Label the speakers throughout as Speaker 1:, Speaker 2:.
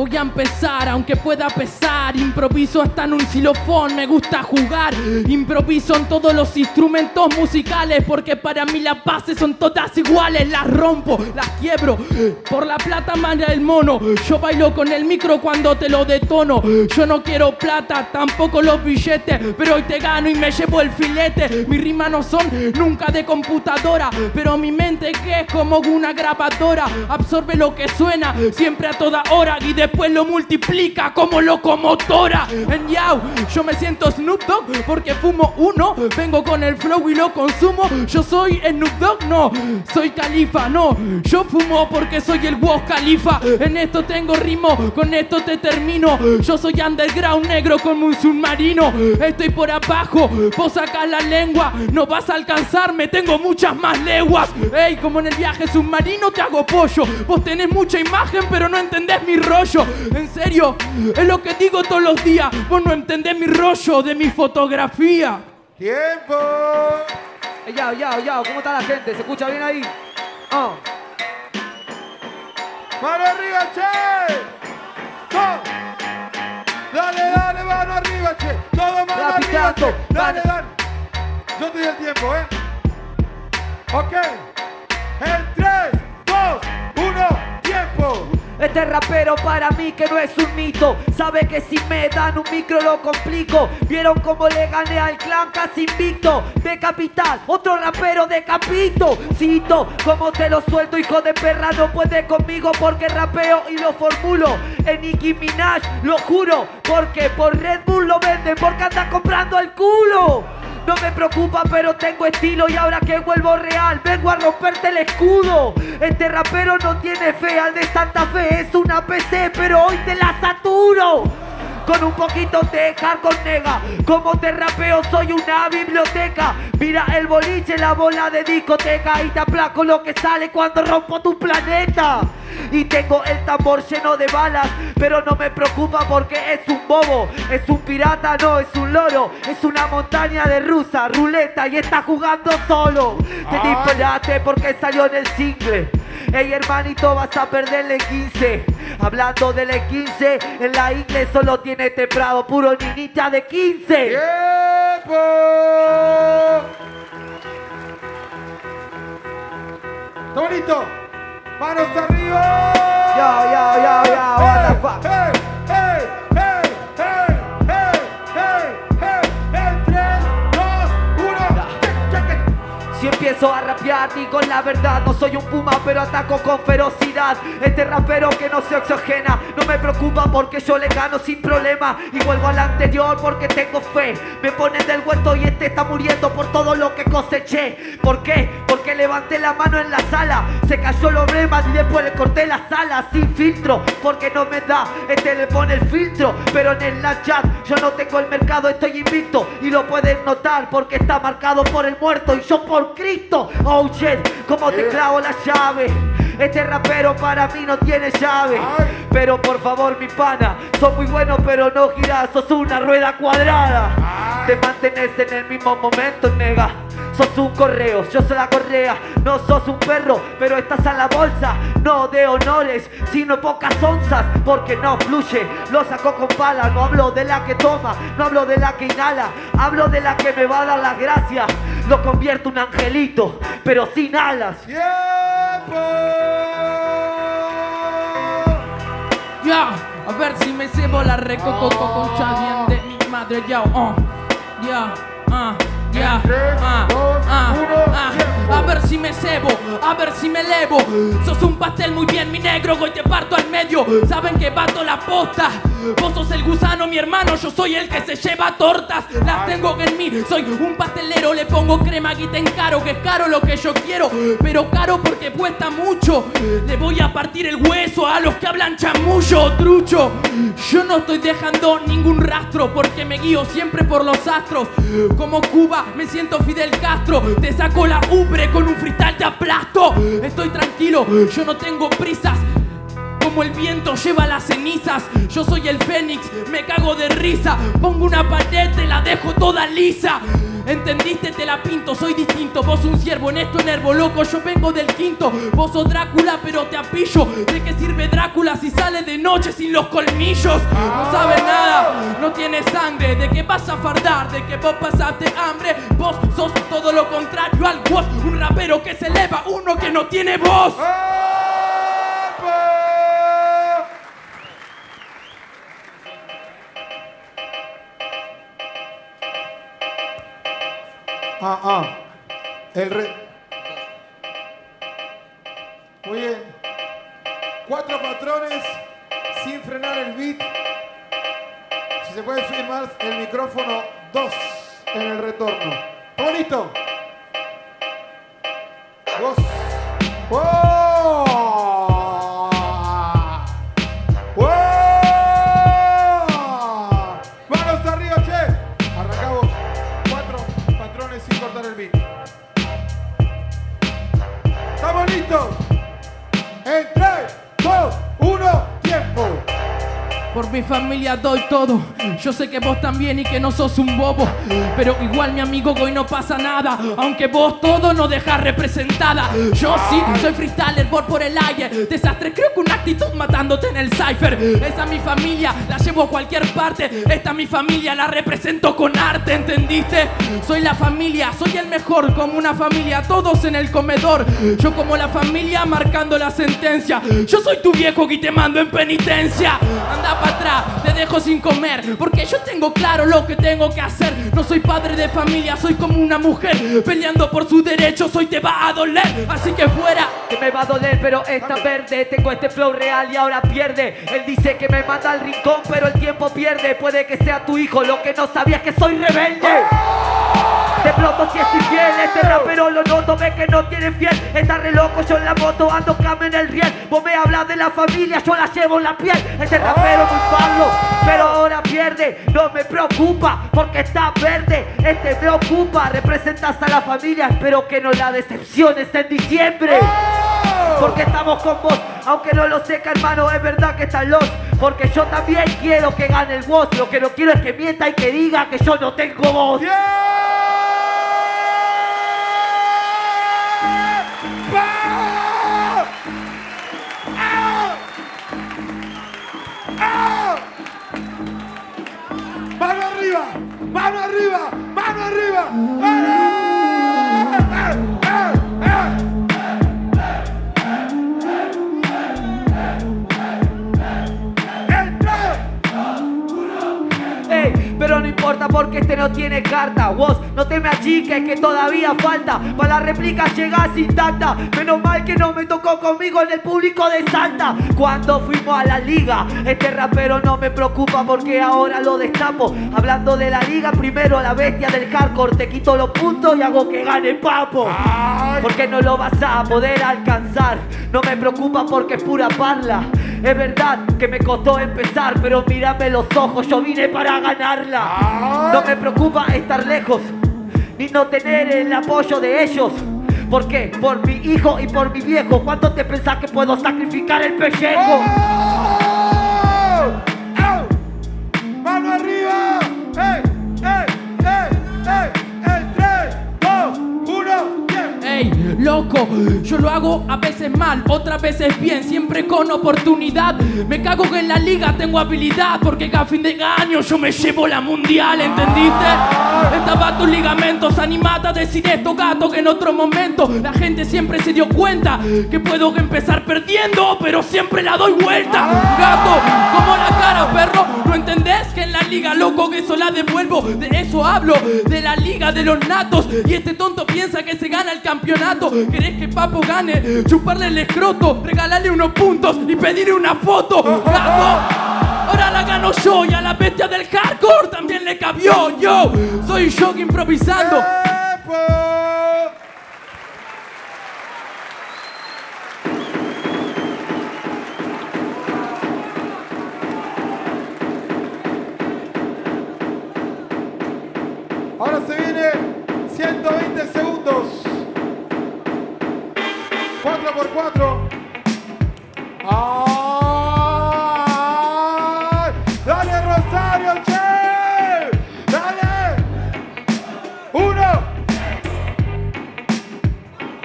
Speaker 1: Voy a empezar, aunque pueda pesar. Improviso hasta en un xilofón, me gusta jugar. Improviso en todos los instrumentos musicales, porque para mí las bases son todas iguales. Las rompo, las quiebro. Por la plata manda el mono. Yo bailo con el micro cuando te lo detono. Yo no quiero plata, tampoco los billetes. Pero hoy te gano y me llevo el filete. Mis rimas no son nunca de computadora, pero mi mente que es como una grabadora. Absorbe lo que suena siempre a toda hora y después lo multiplica como locomotora. En Yao, yo me siento Snoop Dogg porque fumo uno. Vengo con el flow y lo consumo. Yo soy Snoop Dogg, no. Soy Califa, no. Yo fumo porque soy el Woz Califa. En esto tengo ritmo, con esto te termino. Yo soy underground negro como un submarino. Estoy por abajo, vos sacás la lengua. No vas a alcanzarme, tengo muchas más leguas. Ey, como en el viaje submarino te hago pollo. Vos tenés mucha imagen, pero no entendés mi rollo. En serio, es lo que digo todos los días. Vos no entendés mi rollo de mi fotografía.
Speaker 2: ¡Tiempo!
Speaker 3: Ey, yao, yao, yao, ¿cómo está la gente? ¿Se escucha bien ahí? Ah.
Speaker 2: ¡Mano arriba, che! ¡Todo! Dale, dale, mano arriba, che. Todo mano arriba, che. Dale,
Speaker 3: dale.
Speaker 2: dale. Yo te doy el tiempo, ¿eh? Ok. En 3, 2, 1, tiempo.
Speaker 3: Este rapero para mí que no es un mito. Sabe que si me dan un micro lo complico. Vieron cómo le gané al clan casi invicto. De capital, otro rapero de capito Cito, como te lo suelto hijo de perra No puede conmigo porque rapeo y lo formulo. En Nicki Minaj, lo juro Porque por Red Bull lo venden Porque anda comprando el culo no me preocupa, pero tengo estilo y ahora que vuelvo real, vengo a romperte el escudo. Este rapero no tiene fe, al de Santa Fe es una PC, pero hoy te la saturo. Con un poquito de hardcore nega Como te rapeo soy una biblioteca Mira el boliche, la bola de discoteca Y te aplaco lo que sale cuando rompo tu planeta y tengo el tambor lleno de balas, pero no me preocupa porque es un bobo, es un pirata, no es un loro, es una montaña de rusa, ruleta y está jugando solo. Te
Speaker 2: Ay.
Speaker 3: disparaste porque salió en el single. Ey hermanito vas a perderle 15 Hablando del 15 En la inglés solo tiene temprado Puro niñita de 15
Speaker 2: ¡Tiempo! ¿Está bonito? ¡Manos arriba!
Speaker 3: Yo, yo, yo, yo, what the fuck? Si empiezo a rapear digo la verdad No soy un puma pero ataco con ferocidad. Este rapero que no se oxigena No me preocupa porque yo le gano sin problema. Y vuelvo al anterior porque tengo fe. Me ponen del huerto y este está muriendo por todo lo que coseché. ¿Por qué? Porque levanté la mano en la sala. Se cayó el problema y después le corté la sala Sin filtro. Porque no me da Este le pone el filtro. Pero en el chat yo no tengo el mercado Estoy invicto. Y lo pueden notar Porque está marcado por el muerto y yo por Cristo Oh shit, como te clavo la llave Este rapero para mí no tiene llave. Pero por favor mi pana Sos muy bueno pero no girás Sos una rueda cuadrada. Te mantenés en el mismo momento, nega Sos un correo, yo soy la correa. No sos un perro, pero estás en la bolsa. No de honores, sino pocas onzas Porque no fluye, lo saco con pala No hablo de la que toma, no hablo de la que inhala Hablo de la que me va a dar las gracias Lo convierto en un angelito, pero sin alas.
Speaker 2: ¡Tiempo!
Speaker 1: Ya, a ver si me cebo la recococo concha bien de mi madre, ya, oh, ya, ah, ya,
Speaker 2: Tres,
Speaker 1: ah, ah, ah. A ver si me cebo, a ver si me elevo, sos un pastel muy bien, mi negro, hoy te parto al medio, saben que bato la posta, vos sos el gusano, mi hermano, yo soy el que se lleva tortas, las tengo en mí, soy un pastelero, le pongo crema, aquí te encaro, que es caro lo que yo quiero, pero caro porque cuesta mucho, le voy a partir el hueso a los que hablan chamullo, trucho, yo no estoy dejando ningún rastro porque me guío siempre por los astros, como Cuba me siento Fidel Castro, te saco la ubre con un freestyle te aplasto, estoy tranquilo, yo no tengo prisas, como el viento lleva las cenizas, yo soy el fénix, me cago de risa. Pongo una pared, te la dejo toda lisa. ¿Entendiste? Te la pinto, soy distinto. Vos un siervo en esto enervo, loco. Yo vengo del quinto. Vos sos Drácula, pero te apillo. ¿De qué sirve Drácula si sale de noche sin los colmillos? No sabe nada, no tiene sangre. ¿De qué vas a fardar? ¿De que vos pasaste hambre? Vos sos todo lo contrario al vos. Un rapero que se eleva, uno que no tiene voz.
Speaker 2: Ah, ah. El re... Muy bien. Cuatro patrones sin frenar el beat. Si se puede filmar el micrófono, dos en el retorno. ¿Estamos listos? Dos. ¡Oh! Cortar el beat. ¿Estamos listos? En 3, 2, 1, tiempo.
Speaker 1: Por mi familia doy todo. Yo sé que vos también y que no sos un bobo. Pero igual, mi amigo, hoy no pasa nada. Aunque vos todo no dejas representada. Yo sí, soy freestyler, por por el aire. Desastre, creo que una actitud matándote en el cipher. Esa es mi familia, la llevo a cualquier parte. Esta es mi familia, la represento con arte, ¿entendiste? Soy la familia, soy el mejor, como una familia, todos en el comedor. Yo como la familia marcando la sentencia. Yo soy tu viejo que te mando en penitencia. Te dejo sin comer. Porque yo tengo claro lo que tengo que hacer. No soy padre de familia, soy como una mujer peleando por sus derechos. Hoy te va a doler, así que fuera.
Speaker 3: Que me va a doler, pero está verde. Tengo este flow real y ahora pierde. Él dice que me manda al rincón, pero el tiempo pierde. Puede que sea tu hijo, lo que no sabía es que soy rebelde. De pronto si estoy fiel, este rapero lo noto, ve que no tiene fiel Está re loco, yo en la moto ando cama en el riel Vos me hablas de la familia, yo la llevo en la piel Este rapero pero ahora pierde. No me preocupa, porque está verde. Este me ocupa, representas a la familia. Espero que no la decepciones en diciembre. Porque estamos con vos, aunque no lo seca hermano, es verdad que están los. Porque yo también quiero que gane el voz Lo que no quiero es que mienta y que diga que yo no tengo voz porque este no tiene carta. Vos no te me achiques que todavía falta. Para la réplica llegás intacta Menos mal que no me tocó conmigo en el público de Salta Cuando fuimos a la liga Este rapero no me preocupa porque ahora lo destapo. Hablando de la liga, primero la bestia del hardcore. Te quito los puntos y hago que gane Papo. Porque no lo vas a poder alcanzar. No me preocupa porque es pura parla Es verdad que me costó empezar Pero mírame los ojos, yo vine para ganarla No me preocupa estar lejos Ni no tener el apoyo de ellos ¿Por qué? Por mi hijo y por mi viejo ¿Cuánto te pensás que puedo sacrificar el pellejo?
Speaker 2: ¡Oh! ¡Oh! ¡Mano arriba! ¡Ey!
Speaker 1: Loco, yo lo hago a veces mal, otras veces bien, siempre con oportunidad. Me cago que en la liga tengo habilidad, porque cada fin de año yo me llevo la mundial, ¿entendiste? Estaba tus ligamentos, animata, decir esto, gato, que en otro momento la gente siempre se dio cuenta que puedo empezar perdiendo, pero siempre la doy vuelta. Gato, como la cara, perro, ¿no entendés? Que en la liga, loco, que eso la devuelvo, de eso hablo, de la liga de los natos. Y este tonto piensa que se gana el ¿Querés que Papo gane? Chuparle el escroto, regalarle unos puntos y pedirle una foto. Gato, ahora la gano yo y a la bestia del hardcore también le cabió. Yo, soy yo improvisando.
Speaker 2: 4x4. ¡Ay! ¡Dale, Rosario, che! ¡Dale! ¡Uno!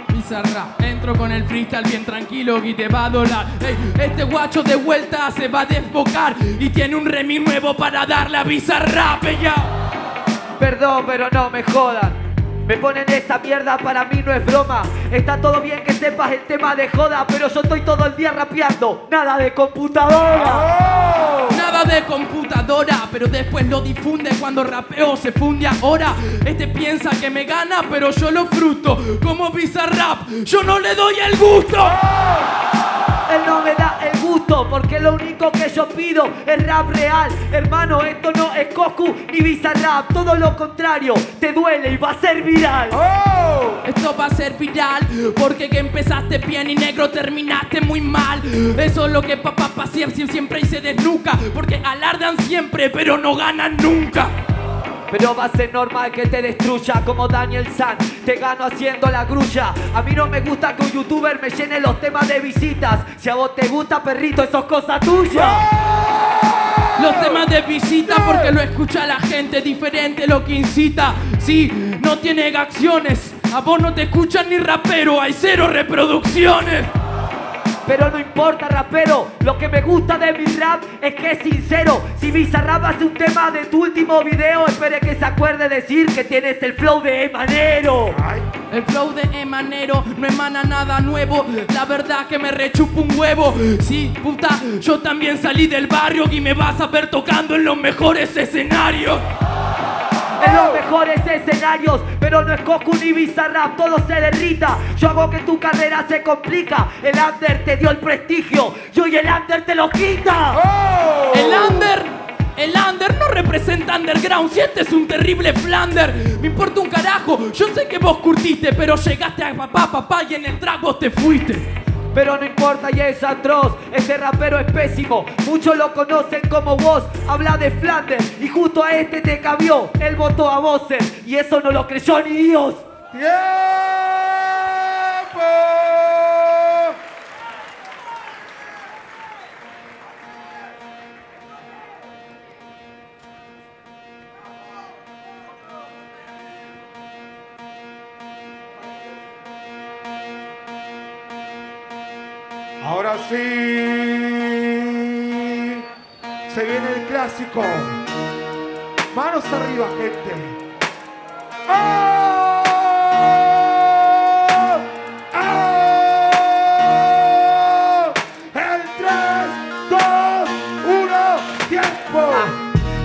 Speaker 1: Pizarra, entro con el freestyle bien tranquilo y te va a dolar. Ey, este guacho de vuelta se va a desbocar y tiene un remis nuevo para darle a Bizarra, ya.
Speaker 3: Perdón, pero no me jodan. Me ponen esa mierda, para mí no es broma. Está todo bien que sepas el tema de joda, pero yo estoy todo el día rapeando. Nada de computadora.
Speaker 1: Nada de computadora, pero después lo difunde cuando rapeo se funde ahora. Este piensa que me gana, pero yo lo fruto. Como Bizarrap, yo no le doy el gusto.
Speaker 3: Él no me da lo único que yo pido es rap real. Hermano, esto no es Goku ni Bizarrap, todo lo contrario. Te duele y va a ser viral.
Speaker 1: Esto va a ser viral porque que empezaste bien y negro terminaste muy mal. Eso es lo que papá pa, siempre, siempre y se desnuca porque alardan siempre pero no ganan nunca.
Speaker 3: Pero va a ser normal que te destruya como Daniel San. Te gano haciendo la grulla. A mí no me gusta que un youtuber me llene los temas de visitas. Si a vos te gusta, perrito, eso es cosa tuya.
Speaker 1: Los temas de visita porque lo escucha la gente diferente lo que incita. Sí, no tiene acciones. A vos no te escuchan ni rapero, hay cero reproducciones.
Speaker 3: Pero no importa, rapero. Lo que me gusta de mi rap es que es sincero. Si Bizarrap hace un tema de tu último video, espere que se acuerde decir que tienes el flow de Emanero.
Speaker 1: El flow de Emanero no emana nada nuevo. La verdad que me rechupo un huevo. Sí, puta, yo también salí del barrio y me vas a ver tocando en los mejores escenarios.
Speaker 3: En los mejores escenarios, pero no es Goku ni Bizarrap, todo se derrita. Yo hago que tu carrera se complica. El under te dio el prestigio, yo y el under te lo quita.
Speaker 1: El under, el under no representa underground. Si este es un terrible flander, me importa un carajo. Yo sé que vos curtiste, pero llegaste a papá, papá y en el trago te fuiste.
Speaker 3: Pero no importa y es atroz, este rapero es pésimo. Muchos lo conocen como vos, habla de Flanders. Y justo a este te cabió, él votó a Bowser. Y eso no lo creyó ni Dios.
Speaker 2: ¡Tiempo! Ahora sí. Se viene el clásico. Manos arriba, gente. ¡Oh! ¡Oh! El 3, 2, 1, tiempo.
Speaker 3: Ah,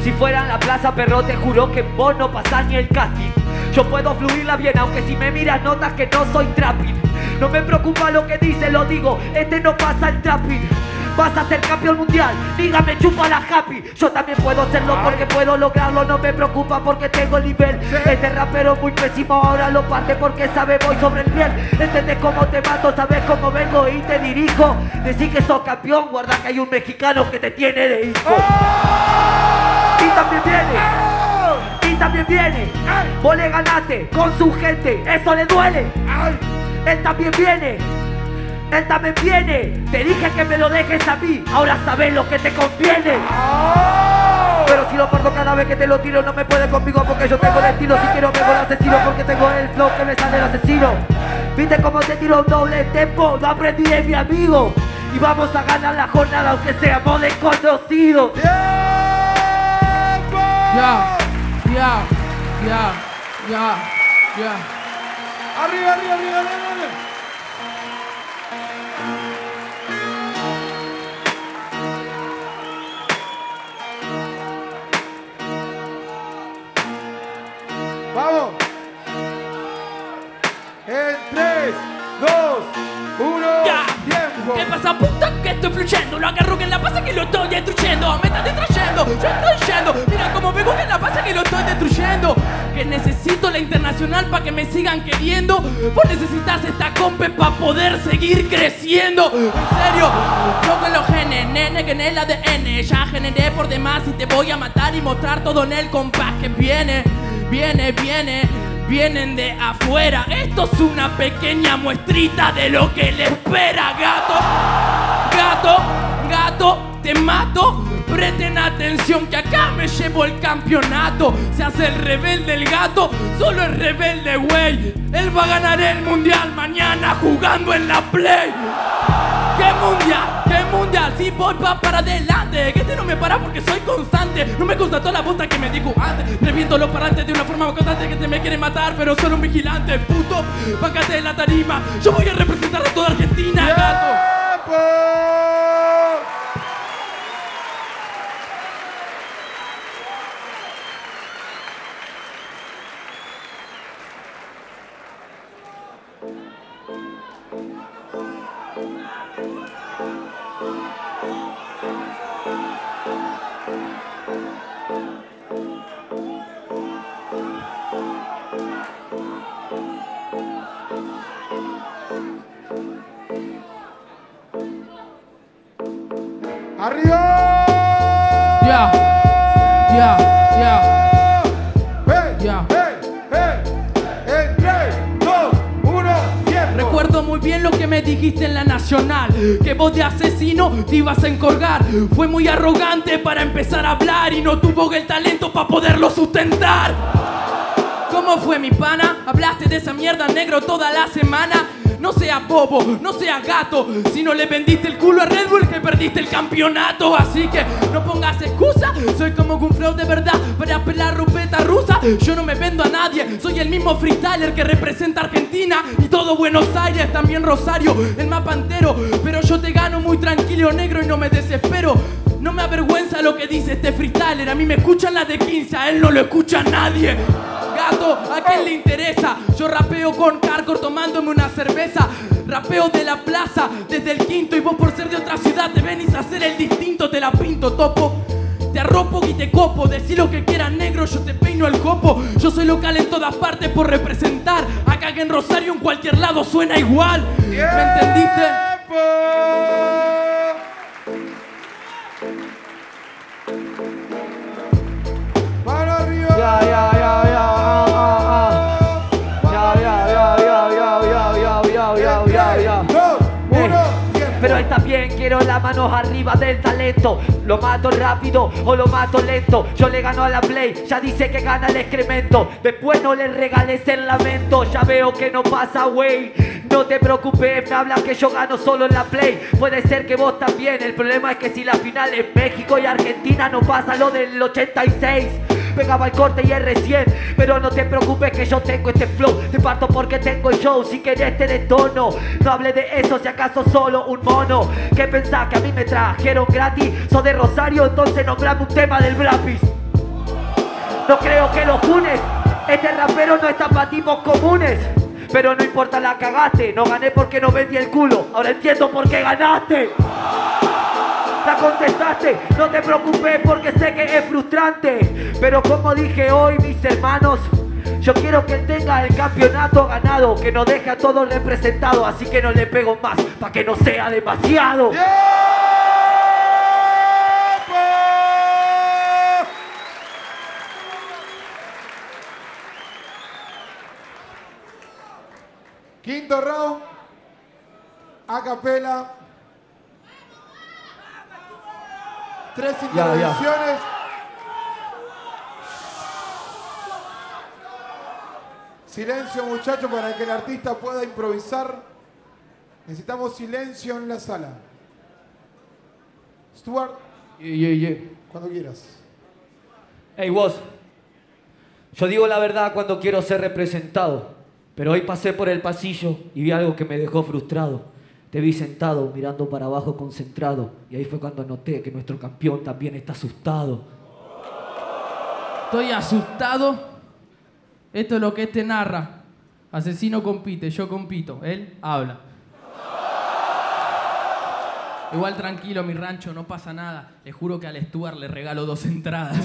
Speaker 3: si fuera en la plaza perro te juro que vos no pasás ni el casting Yo puedo fluirla bien aunque si me miras notas que no soy trapping No me preocupa lo que dice, lo digo, este no pasa el trapping Vas a ser campeón mundial, dígame chupa la happy. Yo también puedo hacerlo porque puedo lograrlo. No me preocupa porque tengo el nivel. Este rapero muy pésimo. Ahora lo parte porque sabe voy sobre el piel ¿Entendés cómo te mato? ¿Sabes cómo vengo y te dirijo? Decís que sos campeón, guarda que hay un mexicano que te tiene de hijo. Y también viene, y también viene. Vos le ganaste con su gente, eso le duele. Él también viene, él también viene. Te dije que me lo dejes a mí, ahora sabes lo que te conviene. Pero si lo parto cada vez que te lo tiro, no me puedes conmigo porque yo tengo el estilo. Si quiero, vengo el asesino porque tengo el flow que me sale el asesino. Viste cómo te tiro un doble tempo, lo aprendí de mi amigo. Y vamos a ganar la jornada aunque seamos desconocidos.
Speaker 1: Ya, ya, ya, ya, ya.
Speaker 2: Arriba, arriba, arriba, arriba. Vamos. En 3, 2, 1,
Speaker 1: Ya.
Speaker 2: tiempo.
Speaker 1: ¿Qué pasa, Que estoy fluyendo. Lo agarro en la pasa que lo estoy destruyendo. Me estás destruyendo, yo estoy yendo. Mira cómo vengo que la pasa que lo estoy destruyendo. Que necesito la internacional para que me sigan queriendo. Vos necesitas esta compe para poder seguir creciendo. En serio, yo que los genes, nene, que en el ADN. Ya generé por demás y te voy a matar y mostrar todo en el compás que viene, viene, viene. Vienen de afuera, esto es una pequeña muestrita de lo que le espera, gato. Gato, gato, te mato. Presten atención que acá me llevo el campeonato. Se hace el rebelde el gato, solo el rebelde, güey. Él va a ganar el mundial mañana jugando en la play. ¿Qué mundial? ¿Qué mundial? Si voy pa para adelante Que este no me para porque soy constante No me toda la bosta que me dijo antes Reviento los parantes de una forma constante Que te me quiere matar pero solo un vigilante Puto, págate de la tarima Yo voy a representar a toda Argentina, gato Gol! Bien lo que me dijiste en la nacional Que vos de asesino te ibas a encorgar Fue muy arrogante para empezar a hablar Y no tuvo el talento para poderlo sustentar ¿Cómo fue mi pana? Hablaste de esa mierda negro toda la semana no seas bobo, no seas gato. Si no le vendiste el culo a Red Bull que perdiste el campeonato. Así que no pongas excusa. Soy como un flow de verdad para pelar rupeta rusa. Yo no me vendo a nadie. Soy el mismo freestyler que representa Argentina Y todo Buenos Aires, también Rosario El mapa entero. Pero yo te gano muy tranquilo negro y no me desespero. No me avergüenza lo que dice este freestyler. A mí me escuchan las de 15, a él no lo escucha nadie. ¿A quién le interesa? Yo rapeo con Carcor tomándome una cerveza. Rapeo de la plaza desde el quinto. Y vos por ser de otra ciudad te venís a hacer el distinto. Te la pinto, topo. Te arropo y te copo, decí lo que quieras negro, yo te peino el copo. Yo soy local en todas partes por representar. Acá en Rosario en cualquier lado suena igual. ¿Me entendiste?
Speaker 3: Pero está bien, quiero las manos arriba del talento. Lo mato rápido o lo mato lento. Yo le gano a la play, ya dice que gana el excremento. Después no le regales el lamento. Ya veo que no pasa, wey. No te preocupes, me hablan que yo gano solo en la play. Puede ser que vos también. El problema es que si la final es México y Argentina, no pasa lo del 86. Pegaba el corte y es recién. Pero no te preocupes que yo tengo este flow. Te parto porque tengo el show. Si querés te detono. No hable de eso si acaso solo un mono. ¿Qué pensás que a mí me trajeron gratis? Sos de Rosario entonces nombrame un tema del Brapis. No creo que los unes Este rapero no está para tipos comunes. Pero no importa la cagaste, no gané porque no vendí el culo. Ahora entiendo por qué ganaste. Contestaste, no te preocupes porque sé que es frustrante. Pero como dije hoy, mis hermanos, yo quiero que tenga el campeonato ganado, que nos deje a todos representados, así que no le pego más, para que no sea demasiado.
Speaker 2: Quinto round. A capela. Tres
Speaker 3: Ya, ya.
Speaker 2: intervenciones. Silencio muchachos para que el artista pueda improvisar. Necesitamos silencio en la sala. Stuart, cuando quieras.
Speaker 3: Hey vos, yo digo la verdad cuando quiero ser representado, pero hoy pasé por el pasillo y vi algo que me dejó frustrado. Te vi sentado mirando para abajo concentrado y ahí fue cuando noté que nuestro campeón también está asustado.
Speaker 1: Estoy asustado. Esto es lo que este narra. Asesino compite, yo compito. Él habla. Igual tranquilo, mi rancho, no pasa nada. Le juro que al Stuart le regalo dos entradas.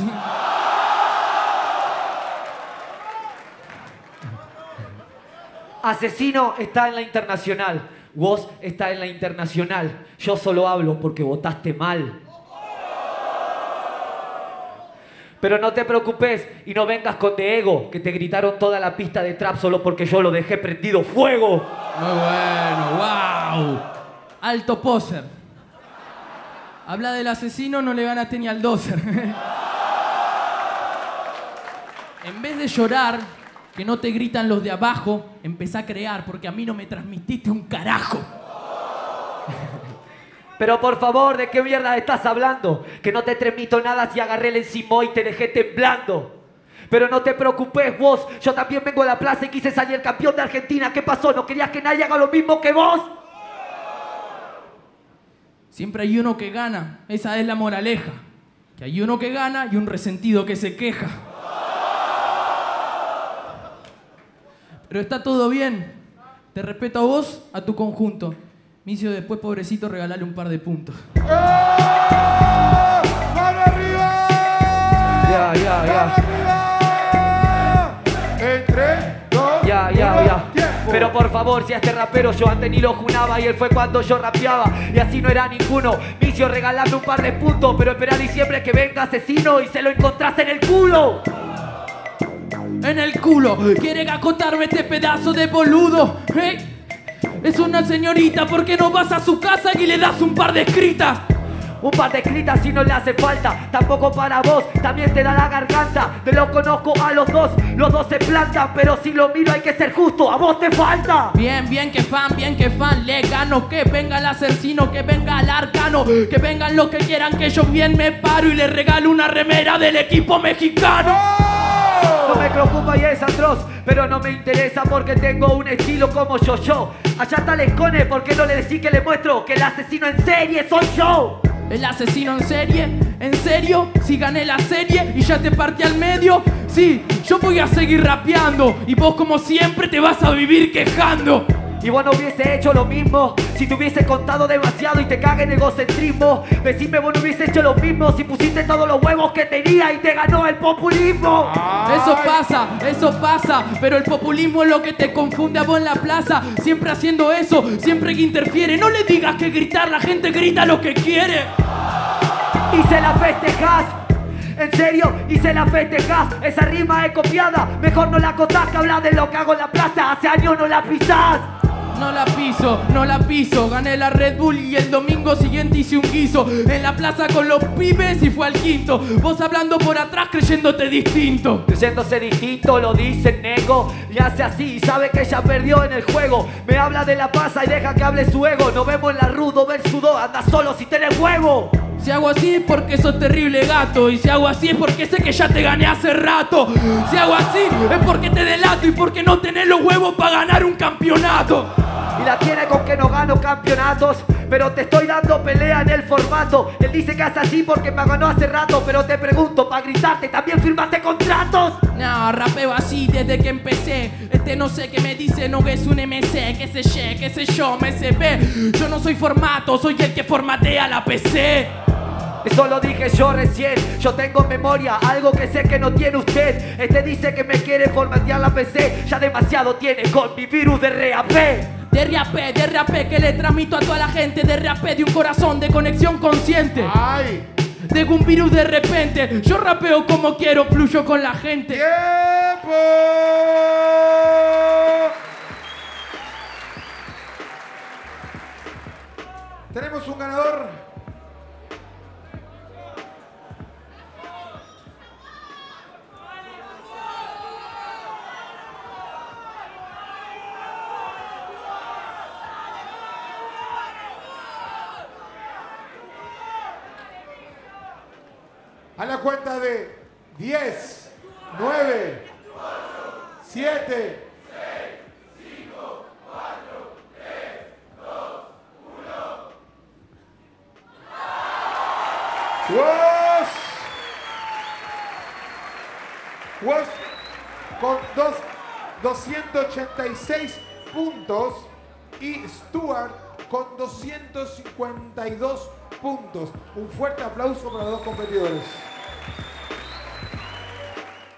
Speaker 3: Asesino está en la internacional, vos está en la internacional. Yo solo hablo porque votaste mal. Pero no te preocupes y no vengas con de ego, que te gritaron toda la pista de trap solo porque yo lo dejé prendido fuego.
Speaker 1: Muy bueno, wow. Alto poser. Habla del asesino, no le ganaste ni al doser. en vez de llorar, que no te gritan los de abajo, empezá a crear, porque a mí no me transmitiste un carajo.
Speaker 3: Pero por favor, ¿de qué mierda estás hablando? Que no te transmito nada si agarré el encimo y te dejé temblando. Pero no te preocupes vos, yo también vengo a la plaza y quise salir campeón de Argentina. ¿Qué pasó? ¿No querías que nadie haga lo mismo que vos?
Speaker 1: Siempre hay uno que gana, esa es la moraleja. Que hay uno que gana y un resentido que se queja. Pero está todo bien. Te respeto a vos, a tu conjunto. Micio, después, pobrecito, regalale un par de puntos.
Speaker 2: ¡Eh! ¡Mano arriba!
Speaker 3: Ya, ya,
Speaker 2: ¡Mano
Speaker 3: ya.
Speaker 2: arriba! En tres, dos,
Speaker 3: Ya, ya, ya. Pero por favor, si a este rapero yo antes ni lo junaba y él fue cuando yo rapeaba y así no era ninguno. Vicio regalarme un par de puntos, pero espera diciembre que venga asesino y se lo encontrás en el culo.
Speaker 1: En el culo, quiere acotarme este pedazo de boludo. ¿eh? Es una señorita, ¿por qué no vas a su casa y le das un par de escritas?
Speaker 3: Un par de escritas si no le hace falta, tampoco para vos, también te da la garganta. Te lo conozco a los dos, los dos se plantan, pero si lo miro hay que ser justo, a vos te falta.
Speaker 1: Bien, bien que fan, bien que fan, le gano, que venga el asesino, que venga el arcano, que vengan los que quieran, que yo bien me paro y le regalo una remera del equipo mexicano.
Speaker 3: No me preocupa y es atroz, pero no me interesa porque tengo un estilo como yo yo. Allá está el escone, ¿por qué no le decís que le muestro que el asesino en serie soy yo?
Speaker 1: El asesino en serie, ¿en serio? Si gané la serie y ya te partí al medio, sí, yo voy a seguir rapeando y vos como siempre te vas a vivir quejando.
Speaker 3: Y vos no hubiese hecho lo mismo si te hubiese contado demasiado y te caga en egocentrismo. Decime vos no hubiese hecho lo mismo si pusiste todos los huevos que tenía y te ganó el populismo.
Speaker 1: Eso pasa, eso pasa, pero el populismo es lo que te confunde a vos en la plaza, siempre haciendo eso, siempre que interfiere. No le digas que gritar, la gente grita lo que quiere.
Speaker 3: y se la festejás. En serio, y se la festejás. Esa rima es copiada. Mejor no la contás que habla de lo que hago en la plaza. Hace años no la pisás.
Speaker 1: No la piso, no la piso. Gané la Red Bull y el domingo siguiente hice un guiso. En la plaza con los pibes y fue al quinto. Vos hablando por atrás creyéndote distinto.
Speaker 3: Creyéndose distinto, lo dice nego. Y hace así, sabe que ya perdió en el juego. Me habla de la pasa y deja que hable su ego. Nos vemos en la rudo, ver sudó. Anda solo si tenés huevo.
Speaker 1: Si hago así es porque sos terrible gato. Y si hago así es porque sé que ya te gané hace rato. Si hago así es porque te delato y porque no tenés los huevos para ganar un campeonato.
Speaker 3: Y la tiene con que no gano campeonatos. Pero te estoy dando pelea en el formato. Él dice que hace así porque me ganó hace rato. Pero te pregunto, para gritarte, ¿también firmaste contratos?
Speaker 1: No, rapeo así desde que empecé. Este no sé qué me dice, no es un MC, qué sé yo, qué sé yo, me ve. Yo no soy formato, soy el que formatea la PC.
Speaker 3: Eso lo dije yo recién, yo tengo memoria, algo que sé que no tiene usted. Este dice que me quiere formatear la PC, ya demasiado tiene con mi virus de RAP.
Speaker 1: De RAP, de RAP que le transmito a toda la gente. De RAP de un corazón de conexión consciente.
Speaker 2: ¡Ay!
Speaker 1: De un virus de repente. Yo rapeo como quiero, fluyo con la gente.
Speaker 2: ¡Tiempo! Tenemos un ganador. A la cuenta de 10, 9, 7, 6, 5, 4, 3, 2, 1. Was con dos, 286 puntos y Stuart con 252 puntos. Un fuerte aplauso para los dos competidores.